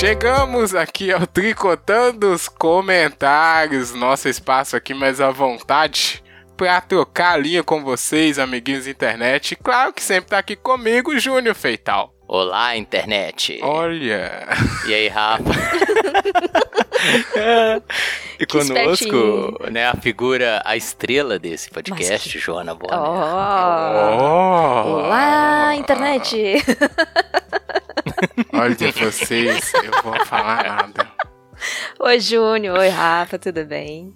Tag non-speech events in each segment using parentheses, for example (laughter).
Chegamos aqui ao Tricotando os Comentários, nosso espaço aqui mais à vontade para trocar a linha com vocês, amiguinhos da internet. E claro que sempre tá aqui comigo, Júnior Feital. Olá, internet. Olha. E aí, Rafa? (laughs) e Que conosco, né, a figura, a estrela desse podcast, Joana Bonner. Oh. Oh. Olá, internet! (laughs) Olha vocês, eu vou falar nada. Oi, Júnior. Oi, Rafa, tudo bem?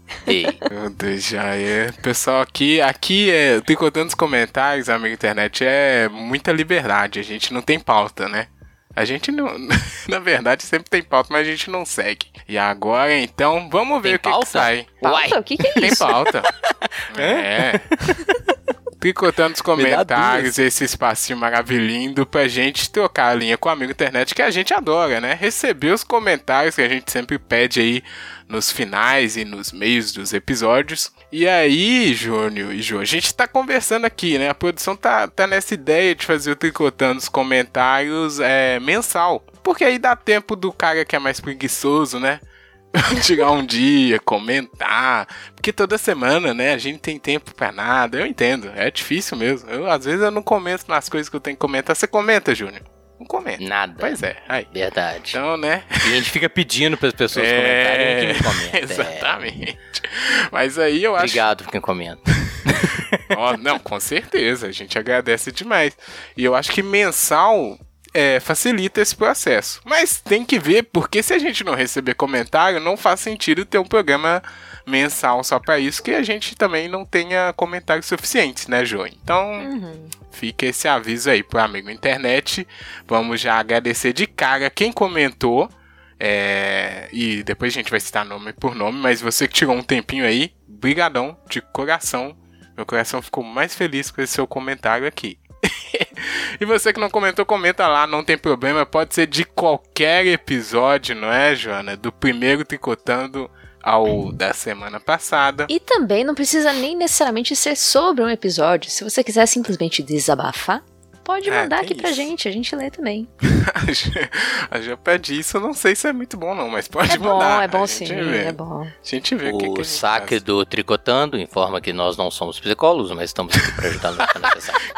Deus, já é. Pessoal, aqui, aqui é. Tricotando os comentários, amigo internet, é muita liberdade. A gente não tem pauta, né? A gente não. (laughs) Na verdade, sempre tem pauta, mas a gente não segue. E agora, então, vamos ver Tem o que, que pauta? sai. Uai. Pauta? O que, que é Tem isso? pauta. (laughs) é. (laughs) Tricotando os comentários, esse espacinho maravilhoso pra gente trocar a linha com o amigo internet que a gente adora, né? Receber os comentários que a gente sempre pede aí nos finais e nos meios dos episódios. E aí, Júnior e Jô, a gente tá conversando aqui, né? A produção tá, tá nessa ideia de fazer o Tricotando os comentários é, mensal. Porque aí dá tempo do cara que é mais preguiçoso, né? (laughs) Tirar um dia, comentar. Porque toda semana, né, a gente tem tempo pra nada. Eu entendo, é difícil mesmo. Eu, às vezes eu não comento nas coisas que eu tenho que comentar. Você comenta, Júnior? Não comenta. nada. Pois é, aí. Verdade. Então, né? E a gente fica pedindo para as pessoas É, comentarem e ninguém comenta. É. Exatamente. Mas aí eu acho. Obrigado por quem comenta. (laughs) Ó, não, com certeza, a gente agradece demais. E eu acho que mensal é, facilita esse processo. Mas tem que ver, porque se a gente não receber comentário, não faz sentido ter um programa mensal só pra isso, que a gente também não tenha comentários suficientes, né, Jô? Então, Uhum. fica esse aviso aí pro amigo internet. Vamos já agradecer de cara quem comentou. é, e depois a gente vai citar nome por nome, mas você que tirou um tempinho aí, brigadão de coração. Meu coração ficou mais feliz com esse seu comentário aqui. (laughs) (laughs) e você que não comentou, comenta lá, não tem problema. Pode ser de qualquer episódio, não é, Joana? Do primeiro tricotando ao da semana passada. E também não precisa nem necessariamente ser sobre um episódio. Se você quiser simplesmente desabafar, pode É, mandar tem aqui pra isso. gente, a gente lê também. (laughs) a já pede isso, eu não sei se é muito bom não, mas pode É bom, mandar. é bom a gente sim, vê. é bom. A gente vê o que, que gente saque faz. do Tricotando informa que nós não somos psicólogos, mas estamos aqui para ajudar no que for necessário. (laughs)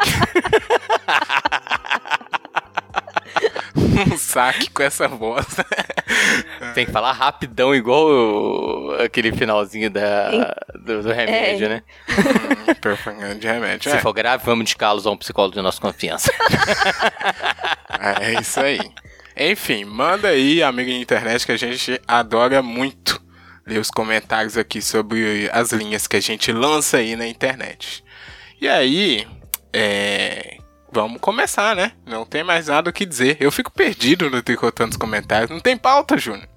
(laughs) (laughs) um saque com essa voz. (laughs) Tem que falar rapidão, igual o- aquele finalzinho da, do, do remédio, É. né? (laughs) Propaganda de remédio. Se É, for grave, vamos indicá-los a um psicólogo de nossa confiança. é isso aí. Enfim, manda aí, amigo de internet, que a gente adora muito ler os comentários aqui sobre as linhas que a gente lança aí na internet. E aí, é, vamos começar, né? Não tem mais nada o que dizer. Eu fico perdido no tricotando os comentários. Não tem pauta, Júnior.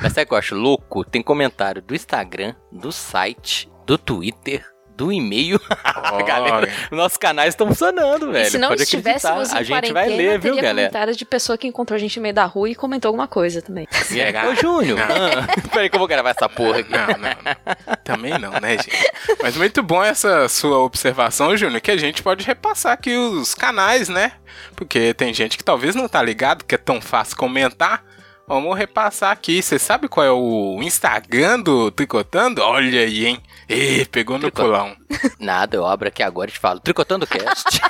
Mas sabe o que eu acho louco? Tem comentário do Instagram, do site, do Twitter, do e-mail. (laughs) Olha. galera, nossos canais estão funcionando, velho. e se não Pode estivéssemos acreditar. em A gente vai ler, viu, galera? comentários de pessoa que encontrou a gente no meio da rua e comentou alguma coisa também. (laughs) Será? Ô, Júnior, ah, (laughs) peraí que eu vou gravar essa porra aqui. Não, não, não. Também não, né, gente? Mas muito bom essa sua observação, Júnior, que a gente pode repassar aqui os canais, né? Porque tem gente que talvez não tá ligado, que é tão fácil comentar. Vamos repassar aqui. Você sabe qual é o Instagram do Tricotando? Olha aí, hein? Ê, pegou no Tricot- pulão. (laughs) Nada, eu abro aqui agora e te falo. Tricotando Cast.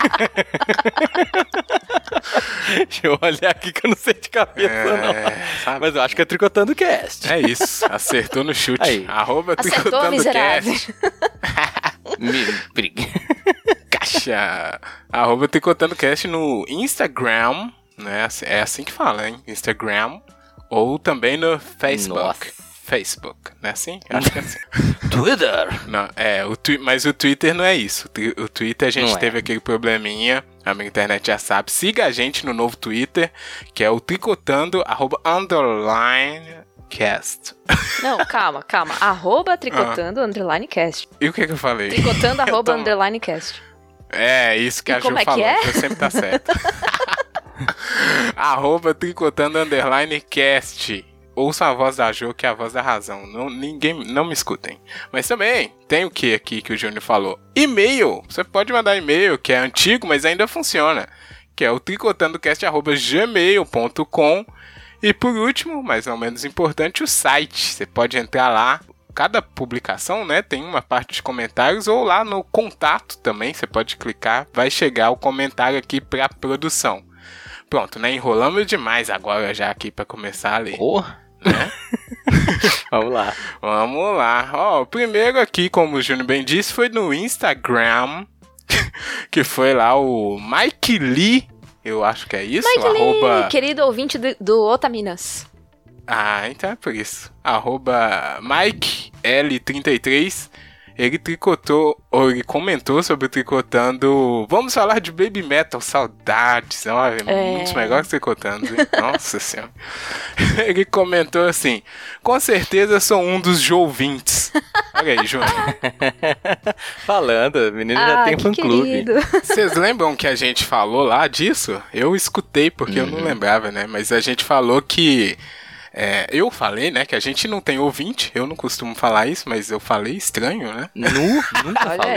Deixa eu olhar aqui que eu não sei de cabeça, não. É, sabe? Mas eu acho que é Tricotando Cast. É isso, acertou no chute. Aí. Arroba Acertou, Tricotando miserável. Cast. (laughs) Me brigue. Caixa. Arroba Tricotando Cast no Instagram, né? É assim que fala, hein? Instagram. Ou também no Facebook. Nossa. Facebook, não é assim? Acho que é assim. (laughs) Twitter. Não, é, o twi- mas o Twitter não é isso. O twi- O Twitter a gente Não é. teve aquele probleminha. A minha internet já sabe. Siga a gente no novo Twitter, que é o tricotando, arroba, underline, cast. Não, calma, calma. (laughs) Arroba tricotando underline cast. E o que que eu falei? Tricotando (laughs) arroba tô- underline cast. É, isso que E a Ju como é que falou. é? Você sempre tá certo. (laughs) Arroba tricotando underline cast. Ouça a voz da Ju, que é a voz da razão. Não, ninguém, não me escutem. Mas também tem o que aqui que o Júnior falou? E-mail. Você pode mandar e-mail, que é antigo, mas ainda funciona. Que é o tricotandocast.gmail.com. E por último, mas não menos importante, o site. Você pode entrar lá. Cada publicação, né, tem uma parte de comentários ou lá no contato também, você pode clicar, vai chegar o comentário aqui para produção. Pronto, né? Enrolamos demais agora já aqui para começar a ler. Porra. Né? (laughs) Vamos lá. Vamos lá. Ó, o primeiro aqui, como o Júnior bem disse, foi no Instagram, (laughs) que foi lá o Mike Lee, eu acho que é isso, Mike arroba... Lee, querido ouvinte do, do Otaminas. Ah, então é por isso. Arroba Mike L33 ele tricotou, ou ele comentou sobre o tricotando. Vamos falar de Baby Metal, saudades. Olha, é. dos melhores tricotandos, hein? (laughs) Nossa senhora. Ele comentou assim: com certeza sou um dos jouvintes. Olha aí, Júnior. (laughs) Falando, o menino ah, já tem fã-clube. Vocês lembram que a gente falou lá disso? Eu escutei porque uhum. eu não uhum. lembrava, né? Mas a gente falou que é, eu falei, né, que a gente não tem ouvinte, eu não costumo falar isso, mas eu falei estranho, né? Nu, nunca falei.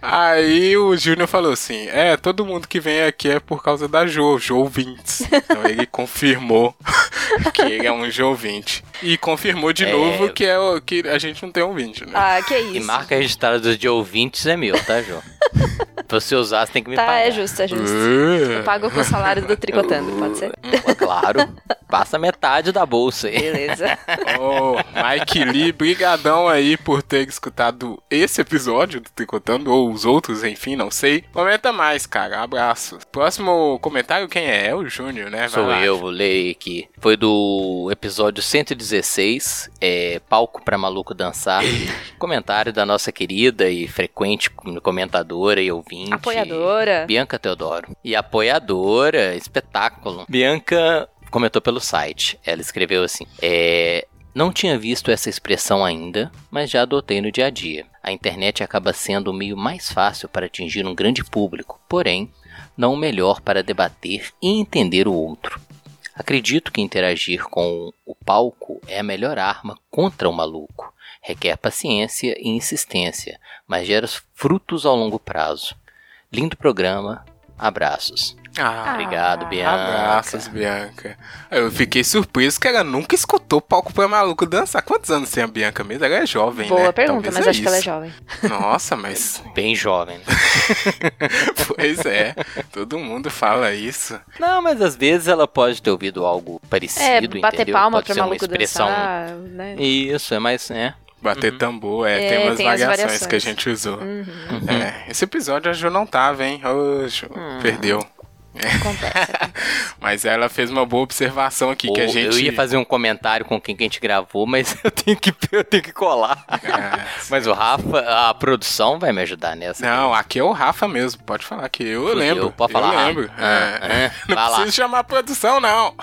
Aí o Júnior falou assim: é, todo mundo que vem aqui é por causa da Jo, Jo ouvintes. Então ele confirmou (laughs) que ele é um Jo ouvinte. E confirmou de é... novo que, é, que a gente não tem ouvinte, né? Ah, que isso. E marca registrada de ouvintes é meu, tá, Jo? (laughs) pra você usar, você tem que me tá, pagar. Tá, é justo, é justo. Uh. Eu pago com o salário do tricotando, pode ser? (laughs) Claro. Passa metade da bolsa aí. Beleza. Ô, (laughs) oh, Mike Lee, brigadão aí por ter escutado esse episódio do Tricotando, ou os outros, enfim, não sei. Comenta mais, cara. Abraço. Próximo comentário, quem é? É o Júnior, né? Vai Sou lá. eu, vou ler aqui. Foi do episódio 116, é, Palco pra Maluco Dançar. (laughs) comentário da nossa querida e frequente comentadora e ouvinte. Apoiadora. Bianca Teodoro. E apoiadora, espetáculo. Bianca comentou pelo site. Ela escreveu assim: é, não tinha visto essa expressão ainda, mas já adotei no dia a dia. A internet acaba sendo o meio mais fácil para atingir um grande público, porém, não o melhor para debater e entender o outro. Acredito que interagir com o palco é a melhor arma contra o maluco. Requer paciência e insistência, mas gera frutos ao longo prazo. Lindo programa, abraços. Ah, Obrigado, Bianca. Abraços, Bianca. Eu fiquei surpreso que ela nunca escutou palco pra maluco dançar. Quantos anos tem a Bianca mesmo? Ela é jovem, Boa né? pergunta, Talvez mas é acho isso. que ela é jovem. Nossa, mas. (laughs) Bem jovem. (laughs) pois é. Todo mundo fala isso. Não, mas às vezes ela pode ter ouvido algo parecido. É, bater entendeu? palma pode pra maluco expressão... dançar. Né? Isso, é mais. É. Bater uhum. tambor, é, é, tem umas tem variações, variações, que a gente usou. Uhum. É, esse episódio a Ju não tava, hein? Ô, Ju, hum. perdeu. Acontece. (laughs) mas ela fez uma boa observação aqui que a gente. Eu ia fazer um comentário com quem que a gente gravou, mas (laughs) eu tenho que, eu tenho que colar. É, mas o Rafa, a produção vai me ajudar nessa. Não, aqui é o Rafa mesmo. Pode falar que eu Fudeu, lembro. Pode falar. Eu lembro. Ah, é. ah, (laughs) não precisa lá. chamar a produção, não.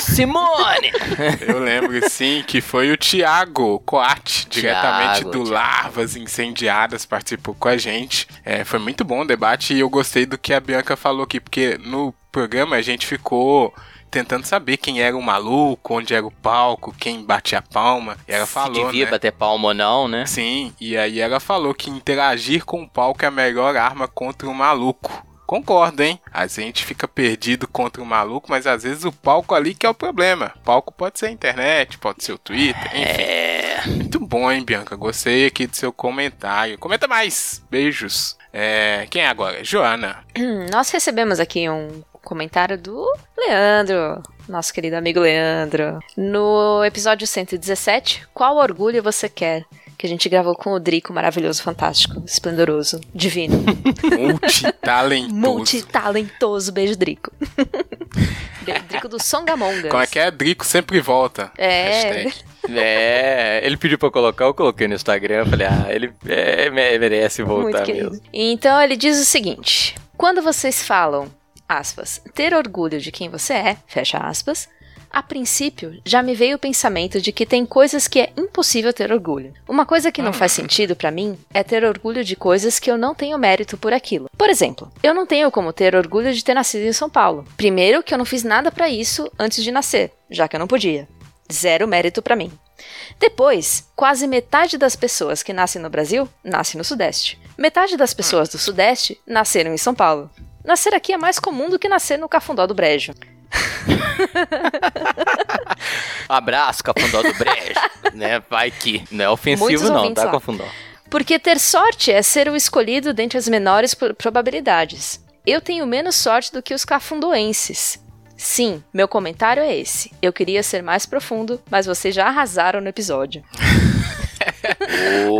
Simone! eu lembro, sim, que foi o Thiago Coate, diretamente Thiago, do Thiago. Larvas Incendiadas, participou com a gente. É, foi muito bom o debate e eu gostei do que a Bianca falou aqui porque no programa a gente ficou tentando saber quem era o maluco, onde era o palco, quem batia palma. E ela Se falou, devia né? bater palma ou não, né? Sim, e aí ela falou que interagir com o palco é a melhor arma contra o maluco. Concordo, hein? A gente fica perdido contra o maluco, mas às vezes o palco ali que é o problema. O palco pode ser a internet, pode ser o Twitter, enfim. É... Muito bom, hein, Bianca? Gostei aqui do seu comentário. Comenta mais. Beijos. É, quem é agora? Joana. Hum, nós recebemos aqui um comentário do Leandro, nosso querido amigo Leandro. No episódio 117, qual orgulho você quer? Que a gente gravou com o Drico, maravilhoso, fantástico, esplendoroso, divino. Multitalentoso. Multitalentoso, beijo, Drico. Drico do Songamongas. Como é que é? Drico sempre volta. É. Hashtag. É, ele pediu pra eu colocar, eu coloquei no Instagram, falei, ah, ele é, merece voltar mesmo. Então ele diz o seguinte: quando vocês falam, aspas, ter orgulho de quem você é, fecha aspas, a princípio, já me veio o pensamento de que tem coisas que é impossível ter orgulho. Uma coisa que não faz sentido para mim é ter orgulho de coisas que eu não tenho mérito por aquilo. Por exemplo, eu não tenho como ter orgulho de ter nascido em São Paulo. Primeiro, que eu não fiz nada para isso antes de nascer, já que eu não podia. Zero mérito para mim. Depois, quase metade das pessoas que nascem no Brasil nascem no Sudeste. Metade das pessoas do Sudeste nasceram em São Paulo. Nascer aqui é mais comum do que nascer no Cafundó do Brejo. (laughs) Abraço, Cafundó do Brejo. né? Vai que. Não é ofensivo, Muitos não, tá, lá. Cafundó? Porque ter sorte é ser o escolhido dentre as menores pro- probabilidades. Eu tenho menos sorte do que os cafundoenses. Sim, meu comentário é esse. Eu queria ser mais profundo, mas vocês já arrasaram no episódio. (laughs)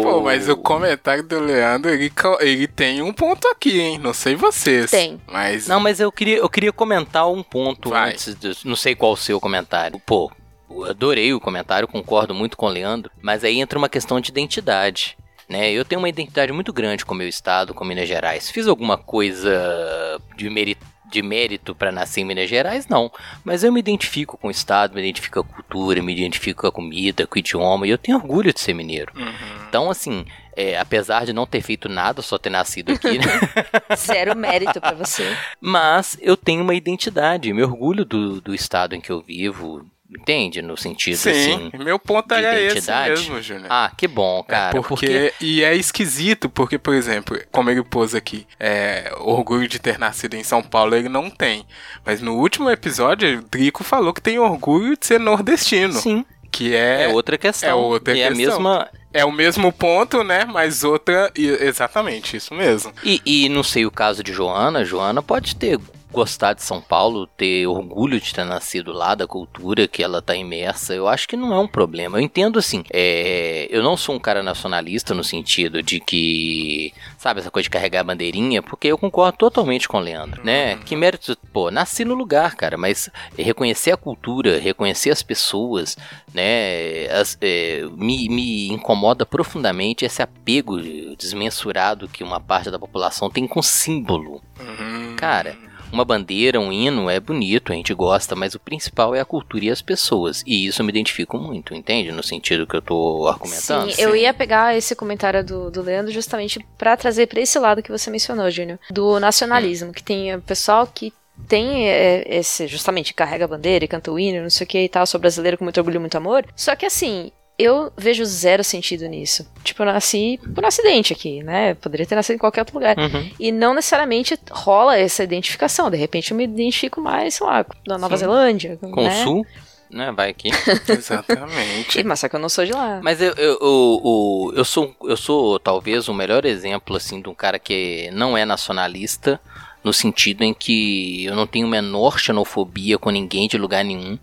Pô, mas o comentário do Leandro, ele, ele tem um ponto aqui, hein? Não sei vocês. Tem. Mas. Não, mas eu queria, eu queria comentar um ponto Vai. antes. de- não sei qual o seu comentário. Pô, eu adorei o comentário, concordo muito com o Leandro, mas aí entra uma questão de identidade. Né? Eu tenho uma identidade muito grande com o meu estado, com Minas Gerais. Fiz alguma coisa de mérito, de mérito para nascer em Minas Gerais? Não. Mas eu me identifico com o estado, me identifico com a cultura, me identifico com a comida, com o idioma, e eu tenho orgulho de ser mineiro. Uhum. Então, assim, é, apesar de não ter feito nada, só ter nascido aqui, né? (laughs) Zero mérito pra você. Mas eu tenho uma identidade, me orgulho do, do estado em que eu vivo, entende? No sentido Sim, assim. meu ponto era esse identidade. mesmo, Júnior. Ah, que bom, cara. É porque, E é esquisito, porque, por exemplo, como ele pôs aqui, é, orgulho de ter nascido em São Paulo ele não tem. Mas no último episódio, o Drico falou que tem orgulho de ser nordestino. Sim, Que é, é, outra questão. é outra e é a questão. mesma. é o mesmo ponto, né? Mas outra. e- Exatamente, isso mesmo. E, e não sei o caso de Joana. Joana pode ter gostar de São Paulo, ter orgulho de ter nascido lá, da cultura que ela tá imersa, eu acho que não é um problema. Eu entendo assim, é, eu não sou um cara nacionalista no sentido de que, sabe, essa coisa de carregar a bandeirinha, porque eu concordo totalmente com o Leandro, né? Que mérito, pô, nasci no lugar, cara, mas reconhecer a cultura, reconhecer as pessoas, né, as- é, me, me incomoda profundamente esse apego desmensurado que uma parte da população tem com símbolo. Uhum. Cara, uma bandeira, um hino é bonito, a gente gosta, mas o principal é a cultura e as pessoas. E isso eu me identifico muito, entende? No sentido que eu tô argumentando. Sim, eu ia pegar esse comentário do, do Leandro justamente pra trazer pra esse lado que você mencionou, Júnior, do nacionalismo, que tem o pessoal que tem é, esse, justamente, carrega a bandeira e canta o hino, não sei o que e tal, sou brasileiro com muito orgulho e muito amor. Só que assim, eu vejo zero sentido nisso. Tipo, eu nasci por um acidente aqui, né? Poderia ter nascido em qualquer outro lugar. Uhum. E não necessariamente rola essa identificação. De repente eu me identifico mais, sei lá, na Nova Sim. Zelândia. Com né? o sul, né? Vai aqui. (laughs) Exatamente. Mas só que eu não sou de lá. Mas eu, eu, eu, eu, eu sou, eu sou talvez o melhor exemplo assim de um cara que não é nacionalista, no sentido em que eu não tenho menor xenofobia com ninguém de lugar nenhum,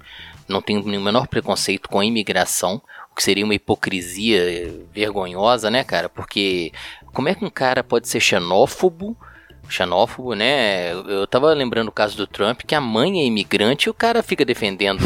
não tenho nenhum menor preconceito com a imigração, que seria uma hipocrisia vergonhosa, né, cara? Porque como é que um cara pode ser xenófobo? Xenófobo, né? Eu tava lembrando o caso do Trump, que a mãe é imigrante e o cara fica defendendo,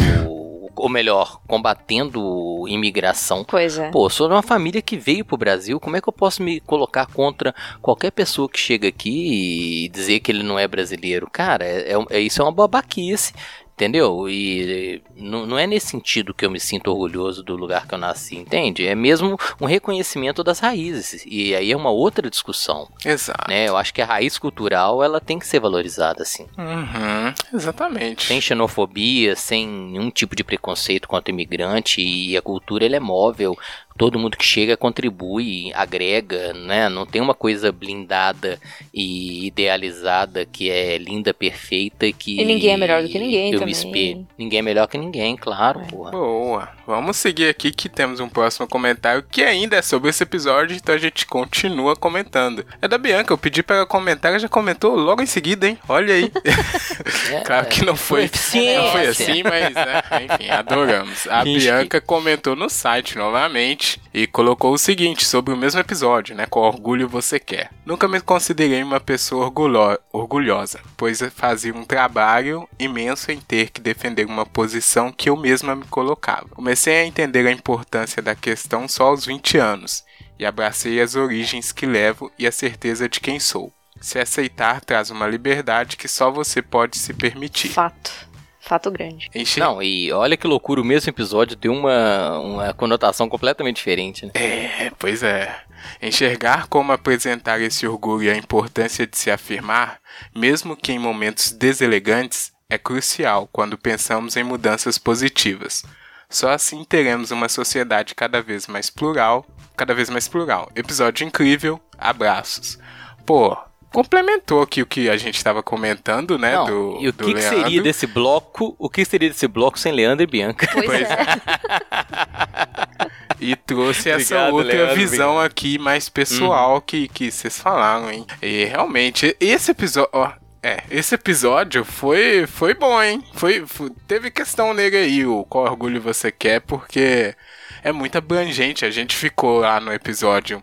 ou melhor, combatendo imigração. Pois é. Pô, sou de uma família que veio pro Brasil, como é que eu posso me colocar contra qualquer pessoa que chega aqui e dizer que ele não é brasileiro? Cara, é, é- é- isso é uma babaquice, entendeu? E não, não é nesse sentido que eu me sinto orgulhoso do lugar que eu nasci, entende? É mesmo um reconhecimento das raízes, e aí é uma outra discussão, Exato. né? Eu acho que a raiz cultural, ela tem que ser valorizada, assim. Uhum. Exatamente. Sem xenofobia, sem nenhum tipo de preconceito contra imigrante e a cultura ele é móvel. Todo mundo que chega contribui, agrega, né? Não tem uma coisa blindada e idealizada que é linda, perfeita e que E ninguém é melhor do que ninguém eu também. espelho. Ninguém é melhor que ninguém, claro, porra. Boa. Vamos seguir aqui que temos um próximo comentário que ainda é sobre esse episódio, então a gente continua comentando. É da Bianca, eu pedi para ela comentar, ela já comentou logo em seguida, hein? Olha aí. (laughs) É, claro que não foi, eficiência. não foi assim, mas né, enfim, adoramos. A Gente, Bianca comentou no site novamente e colocou o seguinte sobre o mesmo episódio, né? Qual orgulho você quer? Nunca me considerei uma pessoa orgulho- orgulhosa, pois fazia um trabalho imenso em ter que defender uma posição que eu mesma me colocava. Comecei a entender a importância da questão só aos 20 anos e abracei as origens que levo e a certeza de quem sou. Se aceitar traz uma liberdade que só você pode se permitir. Fato. Fato grande. Não, e olha que loucura, o mesmo episódio deu uma, uma conotação completamente diferente, né? É, pois é. Enxergar como apresentar esse orgulho e a importância de se afirmar, mesmo que em momentos deselegantes, é crucial quando pensamos em mudanças positivas. Só assim teremos uma sociedade cada vez mais plural, cada vez mais plural. Episódio incrível, abraços. Pô, complementou aqui o que a gente estava comentando, né? Não, do, e o do que, que seria desse bloco? O que seria desse bloco sem Leandro e Bianca? Pois, Pois é. (laughs) E trouxe essa Obrigado, outra Leandro. visão aqui mais pessoal que, que vocês falaram, hein? E realmente, esse episódio. Ó, é, esse episódio foi, foi bom, hein? Foi, foi- teve questão nele aí, o qual orgulho você quer, porque é muito abrangente. A gente ficou lá no episódio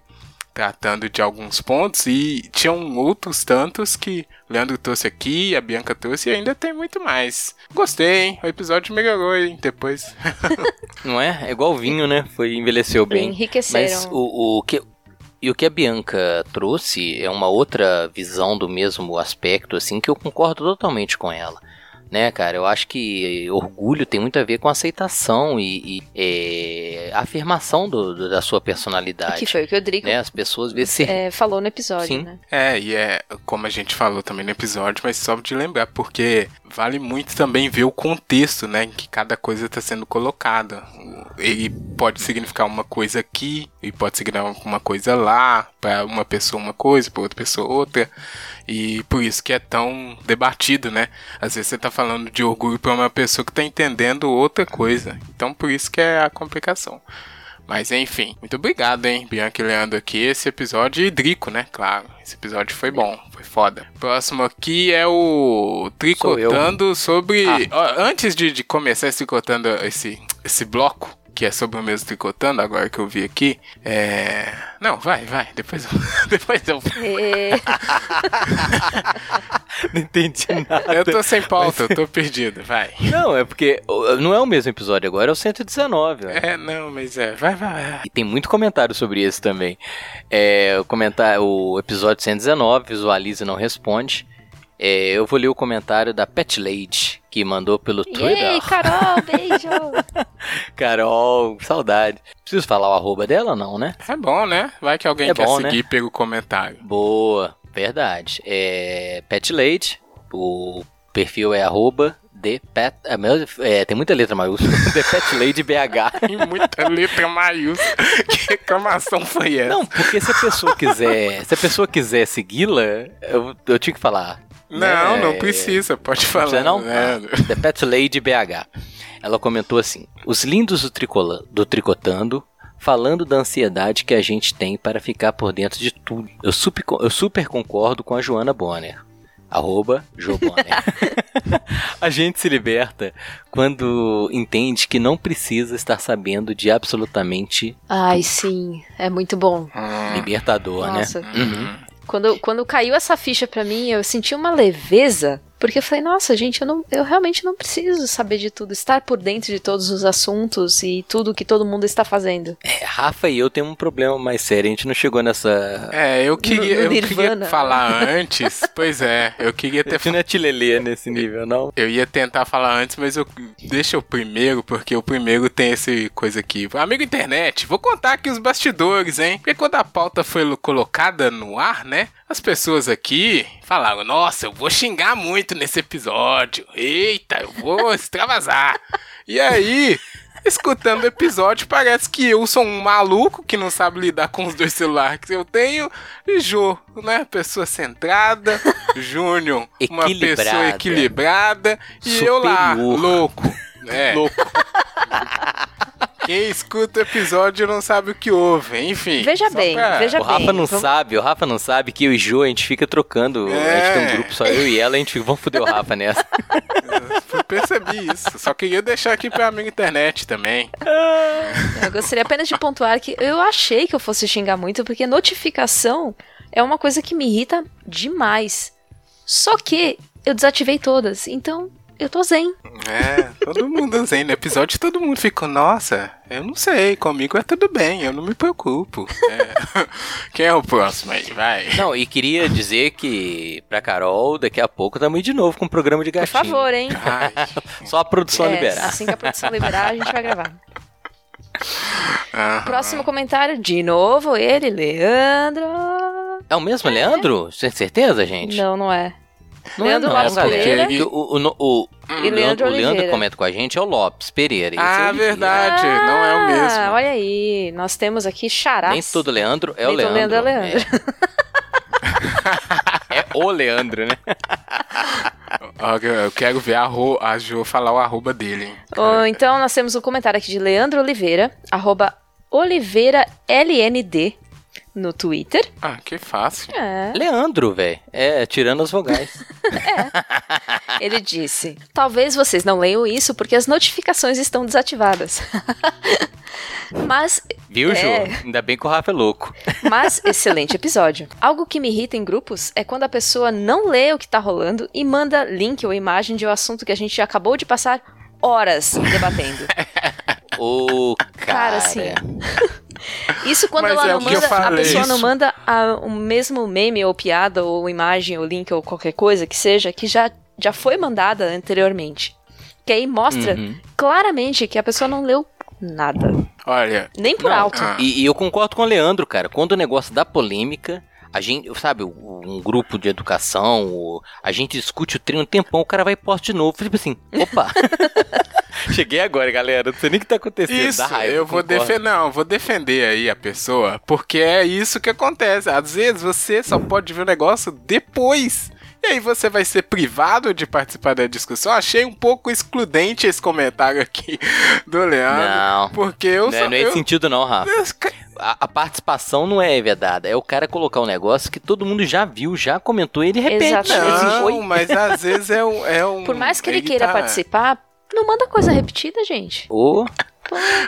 tratando de alguns pontos e tinham outros tantos que o Leandro trouxe aqui, a Bianca trouxe e ainda tem muito mais. Gostei, hein? O episódio melhorou, hein? Depois. (laughs) Não é? É igual vinho, né? Foi envelheceu bem. Enriqueceram. Mas o, o que e o que a Bianca trouxe é uma outra visão do mesmo aspecto, assim, que eu concordo totalmente com ela. Né, cara? Eu acho que orgulho tem muito a ver com aceitação e, e, é, afirmação do- do- da sua personalidade. Que foi o que o Drico né? As pessoas vezes se é, falou no episódio, Sim. né? É, e é como a gente falou também no episódio, mas só de lembrar, porque vale muito também ver o contexto, né, em que cada coisa está sendo colocada. Ele pode significar uma coisa aqui, e pode significar uma coisa lá, para uma pessoa uma coisa, para outra pessoa outra. E por isso que é tão debatido, né? Às vezes você tá falando de orgulho para uma pessoa que tá entendendo outra coisa. Então por isso que é a complicação. Mas enfim, muito obrigado, hein, Bianca e Leandro aqui. Esse episódio e Drico, né? Claro, esse episódio foi bom, foi foda. Próximo aqui é o Tricotando sobre. Ó, antes de, de começar esse tricotando esse, esse bloco, que é sobre o mesmo tricotando, agora que eu vi aqui. É. Não, vai, vai, depois eu. (laughs) depois eu. (laughs) (laughs) (laughs) Não entendi nada. Eu tô sem pauta, eu tô perdido, vai. Não, é porque não é o mesmo episódio agora, é o 119. ó. É, não, mas é. Vai, vai, vai. E tem muito comentário sobre esse também. É, o, comentário, o episódio 119, Visualiza e Não Responde. É, eu vou ler o comentário da Pet Lady, que mandou pelo Twitter. (laughs) Carol, beijo! Carol, saudade. Preciso falar o arroba dela ou não, né? É bom, né? Vai que alguém É quer bom, né? seguir pelo comentário. Boa, verdade. É, o perfil é arroba The é, é, tem muita letra maiúscula. The Lady BH. Tem muita letra maiúscula. Que reclamação foi essa? Não, porque se a pessoa quiser, se a pessoa quiser segui-la, eu, eu tinha que falar. Não, né? não precisa, pode falar. Precisa não? né? Ah, The Pet Lady BH. Ela comentou assim: Os lindos do, tricola, do Tricotando, falando da ansiedade que a gente tem para ficar por dentro de tudo. Eu super, eu super concordo com a Joana Bonner. Arroba Jo Bonner. (laughs) (laughs) a gente se liberta quando entende que não precisa estar sabendo de absolutamente Ai, sim, é muito bom. Hum, libertador, Nossa. né? Uhum. Quando, quando caiu essa ficha pra mim, eu senti uma leveza, porque eu falei, nossa, gente, eu, não, eu realmente não preciso saber de tudo, estar por dentro de todos os assuntos e tudo que todo mundo está fazendo. É, Rafa e eu temos um problema mais sério. A gente não chegou nessa. É, eu queria, No- no eu queria falar (laughs) antes. Pois é, eu queria ter A gente não é tilelê nesse nível, não. Eu ia tentar falar antes, mas eu deixa o primeiro, porque o primeiro tem esse coisa aqui. Amigo internet, vou contar aqui os bastidores, hein? Porque quando a pauta foi lo- colocada no ar, né? As pessoas aqui falaram: Nossa, eu vou xingar muito nesse episódio. Eita, eu vou (laughs) extravasar. e aí. Escutando o episódio, parece que eu sou um maluco que não sabe lidar com os dois celulares que eu tenho. E Jô, né? Pessoa centrada. (laughs) Júnior, uma pessoa Equilibrada. E eu lá, Superior. louco. (laughs) É. Louco. Quem escuta o episódio não sabe o que ouve. Enfim. Veja bem, pra- veja O Rafa bem, não vamos- sabe, o Rafa não sabe que eu e Jo, a gente fica trocando. A gente tem um É. grupo só eu e ela, a gente fica, vamos foder o Rafa nessa. (laughs) Eu percebi isso. Só queria deixar aqui pra amigo internet também. Eu gostaria apenas de pontuar que eu achei que eu fosse xingar muito, porque notificação é uma coisa que me irrita demais. Só que eu desativei todas, então eu tô zen. É, todo mundo assim, no episódio todo mundo ficou, nossa, eu não sei, comigo é tudo bem, eu não me preocupo. É. (laughs) Quem é o próximo aí? Vai. Não, e queria dizer que pra Carol, daqui a pouco estamos de novo com o programa de Por gatinho. favor, hein? Ai, (laughs) Só a produção É, liberar. assim que a produção liberar, a gente vai gravar. aham. Próximo comentário, de novo, ele, Leandro. É o mesmo, Leandro? Tem certeza, gente? Não, não é. Não Leandro é, Lopes não. Pereira. Porque O, o, o, o, E Leandro o Leandro comenta com a gente é o Lopes Pereira. Ah, é verdade, não é o mesmo. Ah, olha aí, nós temos aqui charás. Nem todo Leandro é o Nem Leandro. Leandro é Leandro. É, (laughs) o Leandro, né? Eu quero ver a, Ro, a Jo falar o arroba dele. Oh, então nós temos um comentário aqui de Leandro Oliveira, arroba OliveiraLND no Twitter. Ah, que fácil. É. Leandro, velho. É, tirando as vogais. (laughs) é. Ele disse: Talvez vocês não leiam isso porque as notificações estão desativadas. (laughs) Mas. Viu, é... Ju? Ainda bem que o Rafa é louco. Mas, excelente episódio. Algo que me irrita em grupos é quando a pessoa não lê o que tá rolando e manda link ou imagem de um assunto que a gente acabou de passar horas debatendo. (laughs) Ô, oh, cara. cara, assim. Isso quando ela é não manda, a pessoa isso. não manda a, o mesmo meme ou piada ou imagem ou link ou qualquer coisa que seja que já, já foi mandada anteriormente. Que aí mostra uhum. claramente que a pessoa não leu nada. Olha. Nem por não, alto. Ah. E, e eu concordo com o Leandro, cara. Quando o negócio dá polêmica, a gente, sabe, um grupo de educação, a gente discute o treino um tempão, o cara vai e posta de novo. Tipo assim, opa. (laughs) (laughs) Cheguei agora, galera. Não sei nem o que tá acontecendo. Isso, raiva, eu vou defender. Não, vou defender aí a pessoa, porque é isso que acontece. Às vezes você só pode ver o negócio depois. E aí você vai ser privado de participar da discussão. Achei um pouco excludente esse comentário aqui (laughs) do Leandro. Não. Porque eu não, é, só. Não é eu, sentido, não, Rafa. A, a, participação não é vedada. É o cara colocar um negócio que todo mundo já viu, já comentou e ele repete. Exatamente. Não, mas às vezes é um. É um Por mais que ele, ele queira tá... participar, não manda coisa repetida, gente. Ô. Oh.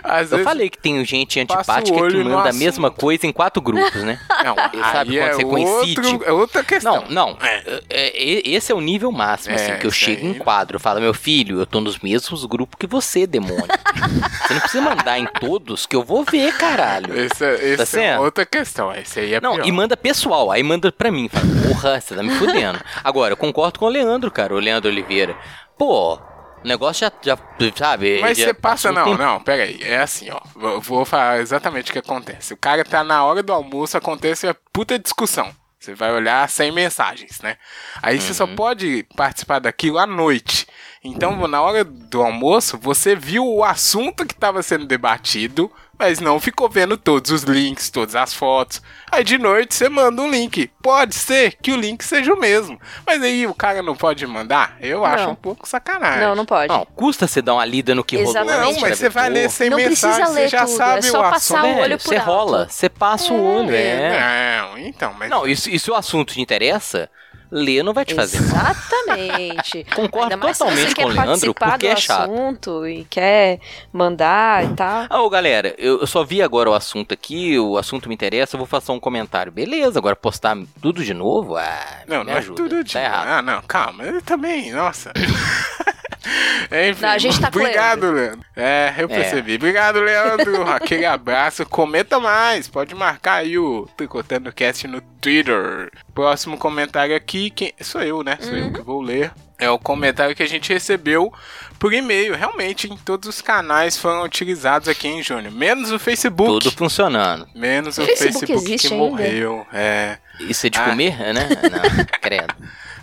Às eu falei que tem gente antipática que manda a mesma coisa em quatro grupos, né? (laughs) Não, sabe quando é você coincide. Outro, é outra questão. Não, não. É. É, esse é o nível máximo, assim, é, que eu chego em quadro. Falo, meu filho, eu tô nos mesmos grupos que você, demônio. (laughs) você não precisa mandar em todos que eu vou ver, caralho. Esse, é, esse tá é outra questão. Esse aí é Não, pior. e manda pessoal. Aí manda pra mim. Fala, porra, você tá me fudendo. Agora, eu concordo com o Leandro, cara, o Leandro Oliveira. Pô, o negócio já, já sabe? Mas já você passa, não, tempo. não, pera aí. É assim, ó. Vou, vou falar exatamente o que acontece. O cara tá na hora do almoço, acontece a puta discussão. Você vai olhar sem mensagens, né? Aí uhum. você só uhum. pode participar daquilo à noite. Então, na hora do almoço, você viu o assunto que estava sendo debatido, mas não ficou vendo todos os links, todas as fotos. Aí de noite você manda um link. Pode ser que o link seja o mesmo. Mas aí o cara não pode mandar? Eu não. acho um pouco sacanagem. Não, não pode. Não, custa você dar uma lida no que Exatamente. rolou. Não, mas você vai ler sem não mensagem, precisa ler você já tudo, sabe é só o passar assunto. o olho por Você rola, você passa é, o olho, é. Não, então, mas... Não, e se o assunto te interessa, ler não vai te fazer Exatamente. (laughs) Concordo totalmente com o Leandro, porque é chato. assunto e quer mandar e tal. Ah, ô, galera, eu, só vi agora o assunto aqui, o assunto me interessa, eu vou fazer um comentário. Beleza, agora postar tudo de novo? Ah, não, me não ajuda. É tudo de... tá errado. Ah, não, calma, eu também, nossa. (coughs) (laughs) Enfim, Não, a gente tá obrigado, Leandro. É, eu percebi. É. Obrigado, Leandro. (laughs) Aquele abraço. Comenta mais. Pode marcar aí o Tricotando Cast no Twitter. Próximo comentário aqui, quem... sou eu, né? Sou uhum. eu que vou ler. É o comentário que a gente recebeu por e-mail. Realmente, em todos os canais foram utilizados aqui em Júnior. Menos o Facebook. Tudo funcionando. o Menos o Facebook, Facebook que ainda. morreu. É. Isso é de ah. comer, né? Não, (laughs) credo.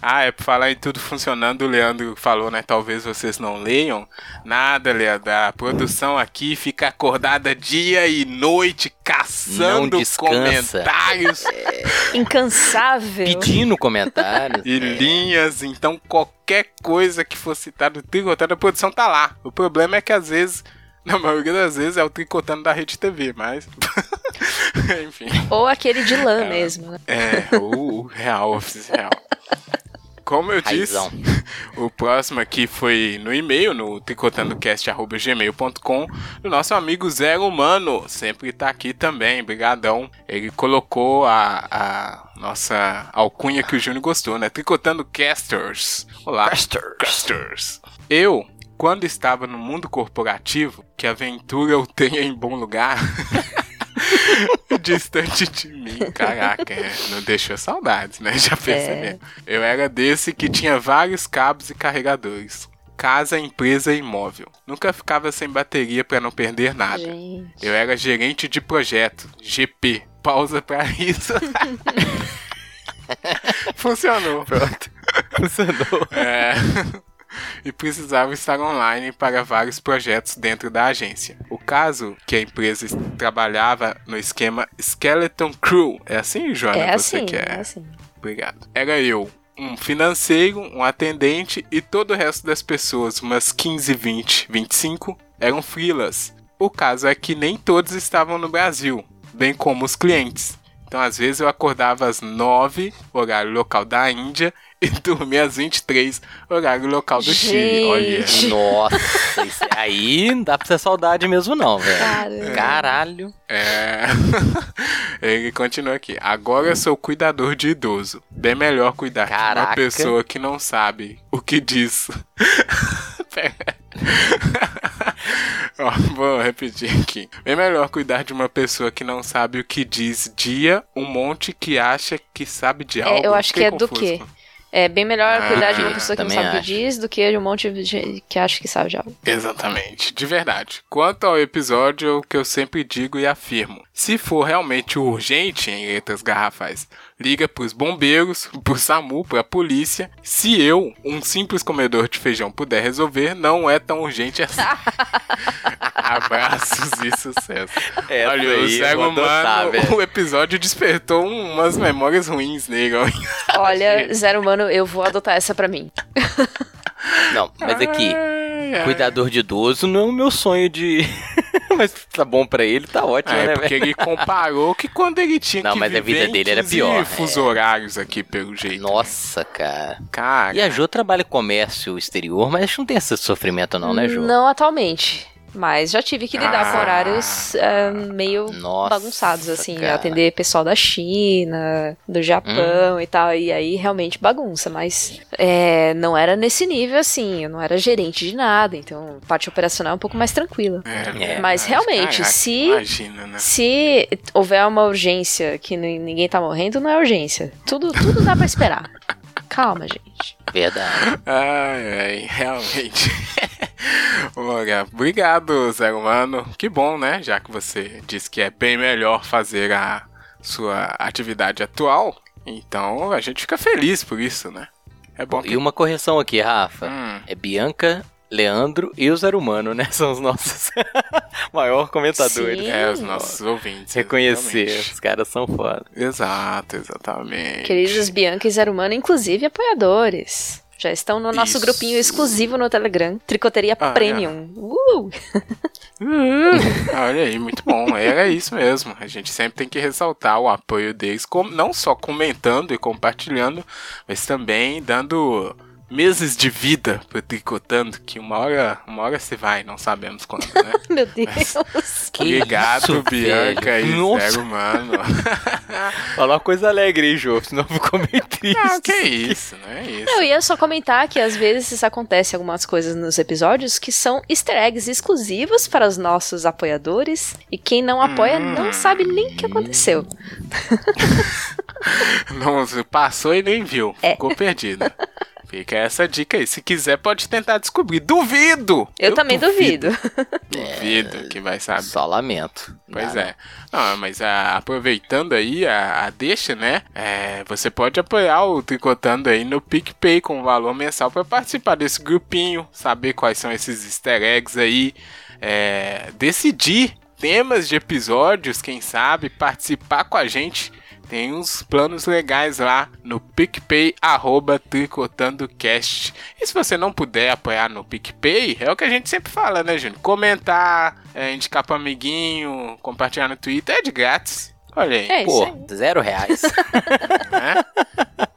Ah, é pra falar em tudo funcionando, o Leandro falou, né? Talvez vocês não leiam. Nada, Leandro. A produção aqui fica acordada dia e noite, caçando comentários. (laughs) É... Incansável. Pedindo comentários. e linhas. Então, qualquer coisa que for citada, tricotando, a produção tá lá. O problema é que às vezes. (laughs) Na maioria das vezes é o tricotando da Rede TV, mas. (laughs) Enfim. Ou aquele de lã é, mesmo. Né? É, o, o real oficial. Como eu Raizão. disse, (laughs) o próximo aqui foi no e-mail, no tricotandocast.gmail.com, do nosso amigo Zero Humano, sempre tá aqui também, brigadão. Ele colocou a, a nossa alcunha que o Júnior gostou, né? Tricotando Casters. Olá. Casters. Casters. Eu, quando estava no mundo corporativo, que aventura eu tenha em bom lugar... (laughs) (laughs) Distante de mim, caraca, é, não deixou saudades, né? Já percebeu. É. Eu era desse que tinha vários cabos e carregadores. Casa, empresa e imóvel. Nunca ficava sem bateria para não perder nada. Gente. Eu era gerente de projeto, GP. Pausa para isso. (laughs) Funcionou. Pronto. Funcionou. É e precisava estar online para vários projetos dentro da agência. O caso que a empresa trabalhava no esquema Skeleton Crew. É assim, Joana? É você assim, quer? é assim. obrigado. Era eu, um financeiro, um atendente e todo o resto das pessoas, umas 15, 20, 25, eram frilas. O caso é que nem todos estavam no Brasil, bem como os clientes. Então, às vezes, eu acordava às 9, horário local da Índia, e dormia às 23, horário local do Chile. Olha. Nossa, isso aí não dá pra ser saudade mesmo, não, velho. Caramba. Caralho. É. (laughs) Ele continua aqui. Agora eu sou cuidador de idoso. Bem melhor cuidar de uma Caraca. pessoa que não sabe o que diz. Pera. (laughs) Ó, vou repetir aqui. Bem melhor cuidar de uma pessoa que não sabe o que diz dia, um monte que acha que sabe de algo. eu acho que é do confuso quê? É bem melhor Ah, cuidar de uma pessoa que não sabe o que diz do que de um monte de gente que acha que sabe de algo. Exatamente, de verdade. Quanto ao episódio, é o que eu sempre digo e afirmo: se for realmente urgente, em letras garrafais, liga pros bombeiros, pro SAMU, pra polícia. Se eu, um simples comedor de feijão, puder resolver, não é tão urgente assim. (laughs) (laughs) (laughs) Abraços e sucesso. Essa Olha, o aí eu Zé vou adotar, Humano, o episódio despertou umas memórias ruins nele. Olha, (laughs) Zero Humano, eu vou adotar essa pra mim. Não, mas aqui, Ai, ai. cuidador de idoso não é o meu sonho de. (laughs) mas tá bom pra ele, tá ótimo, Ah, é né, porque velho? ele comparou que quando ele tinha Não, que mas a vida dele era 15 pior, é. fuso horários aqui, pelo jeito. Nossa, cara. Cara, E a Jo trabalha comércio exterior, mas não tem esse sofrimento, não, né, Jo? Não atualmente. Mas já tive que lidar com Ah. horários é, meio Nossa, bagunçados, assim, cara. atender pessoal da China, do Hum. Japão e tal, e aí realmente bagunça, mas é, não era nesse nível assim, eu não era gerente de nada, então a parte operacional é um pouco mais tranquila. É, Mas realmente, se- Imagina, né? Se houver uma urgência que ni- ninguém tá morrendo, não é urgência. Tudo, tudo dá pra esperar. (laughs) Calma, gente. Verdade. Ai, ai, realmente. (laughs) Olha, obrigado, Zé Humano. Que bom, né? Já que você disse que é bem melhor fazer a sua atividade atual. Então a gente fica feliz por isso, né? É bom que. E uma correção aqui, Rafa. Hum, É Bianca, Leandro e o Zero Humano, né? São os nossos (laughs) maior comentadores. Sim. é, os nossos ouvintes. Reconhecer, exatamente. os caras são foda. Exato, exatamente. Queridos Bianca e Zero Humano, inclusive apoiadores. Já estão no nosso Isso. grupinho exclusivo no Telegram, Tricoteria Ah, Premium. Uh! Uh, (laughs) olha aí, muito bom. Era isso mesmo. A gente sempre tem que ressaltar o apoio deles, não só comentando e compartilhando, mas também dando meses de vida Tricotando, que uma hora, uma hora se vai, não sabemos quando, né? (laughs) Meu Deus. Que Obrigado, isso, Bianca velho. e Nossa. Zero Mano. (laughs) Fala uma coisa alegre aí, Jô, senão eu vou triste. Não, que isso, não é isso. Eu ia só comentar que às vezes acontece algumas coisas nos episódios que são easter eggs exclusivos para os nossos apoiadores e quem não apoia Hum. não sabe nem o que aconteceu. (laughs) Não, passou e nem viu. É. Ficou perdido. Fica essa dica aí. Se quiser, pode tentar descobrir. Duvido! Eu, também duvido. (laughs) Duvido que vai saber. Só lamento. Pois Nada. é. Não, mas ah, aproveitando aí a, a deixa, né? é, você pode apoiar o Tricotando aí no PicPay com valor mensal para participar desse grupinho, saber quais são esses easter eggs aí, é, decidir temas de episódios, quem sabe, participar com a gente. Tem uns planos legais lá no PicPay, arroba TricotandoCast. E se você não puder apoiar no PicPay, é o que a gente sempre fala, né, Júnior? Comentar, é, indicar pro amiguinho, compartilhar no Twitter, é de grátis. Olha aí, É. Pô, zero reais. (laughs) né?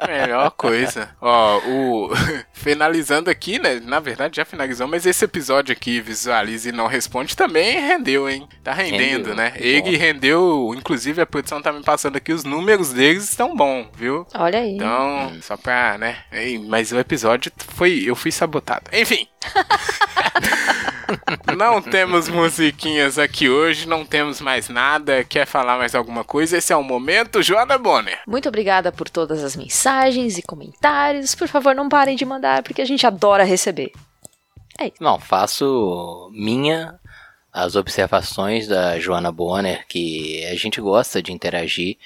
Melhor coisa. Ó, o. (laughs) Finalizando aqui, né? Na verdade já finalizou, mas esse episódio aqui, Visualize e Não Responde, também rendeu, hein? Tá rendendo, Rendeu, né? Ele rendeu, inclusive a produção tá me passando aqui, os números deles estão bons, viu? Olha aí. Então, só pra, né? Ei, Mas o episódio foi. Eu fui sabotado. Enfim. (laughs) não temos musiquinhas aqui hoje, não temos mais nada. Quer falar mais alguma coisa? Esse é o momento, Joana Bonner. Muito obrigada por todas as mensagens e comentários. Por favor, não parem de mandar, porque a gente adora receber. Não, faço minha as observações da Joana Bonner, que a gente gosta de interagir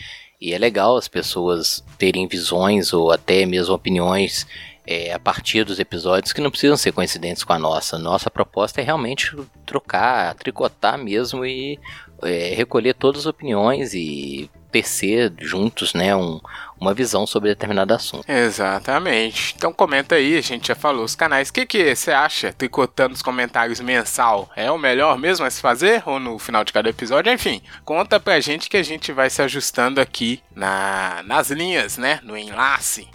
e é legal as pessoas terem visões ou até mesmo opiniões é, a partir dos episódios que não precisam ser coincidentes com a nossa. Nossa proposta é realmente trocar, tricotar mesmo e é, recolher todas as opiniões e tecer juntos, né, um, uma visão sobre determinado assunto. Exatamente. Então comenta aí, a gente já falou os canais. O que, que você acha? Tricotando os comentários mensal é o melhor mesmo a se fazer? Ou no final de cada episódio? Enfim, conta pra gente que a gente vai se ajustando aqui na, nas linhas, né? No enlace.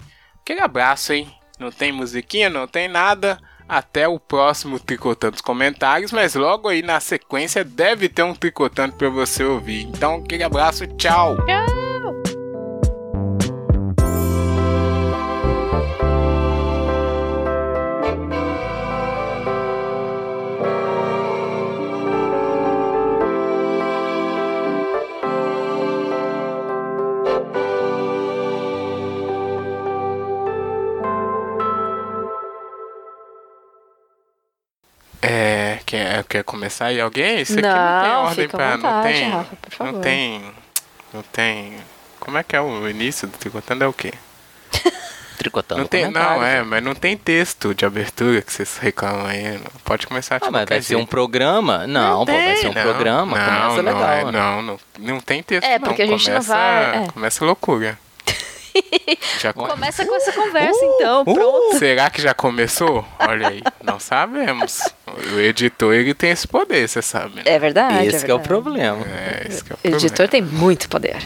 Aquele abraço, hein? Não tem musiquinha, não tem nada. Até o próximo Tricotando os Comentários, mas logo aí na sequência deve ter um Tricotando para você ouvir. Então, aquele abraço, tchau! Tchau! É, quer, quer começar aí alguém? Isso aqui não, não tem ordem pra. vontade, não tem. Rafa, por favor. Não tem. Não tem. Como é que é o início do Tricotando? É o quê? (laughs) Tricotando não tem, não, é, né? mas não tem texto de abertura que vocês reclamam aí. não- Pode começar Ah, mas vai ser um jeito. programa? Não, pô, vai ser um não, programa. Não, Começa não, legal. é, né? não, não, não tem texto. É, porque não. a gente não começa, vai- é. Começa loucura. (laughs) Já come- Começa com essa conversa, então. Pronto. Será que já começou? Olha aí, não sabemos. O editor ele tem esse poder, você sabe. né? É verdade. Esse que é o verdade. problema. É, esse que é o O problema. editor tem muito poder.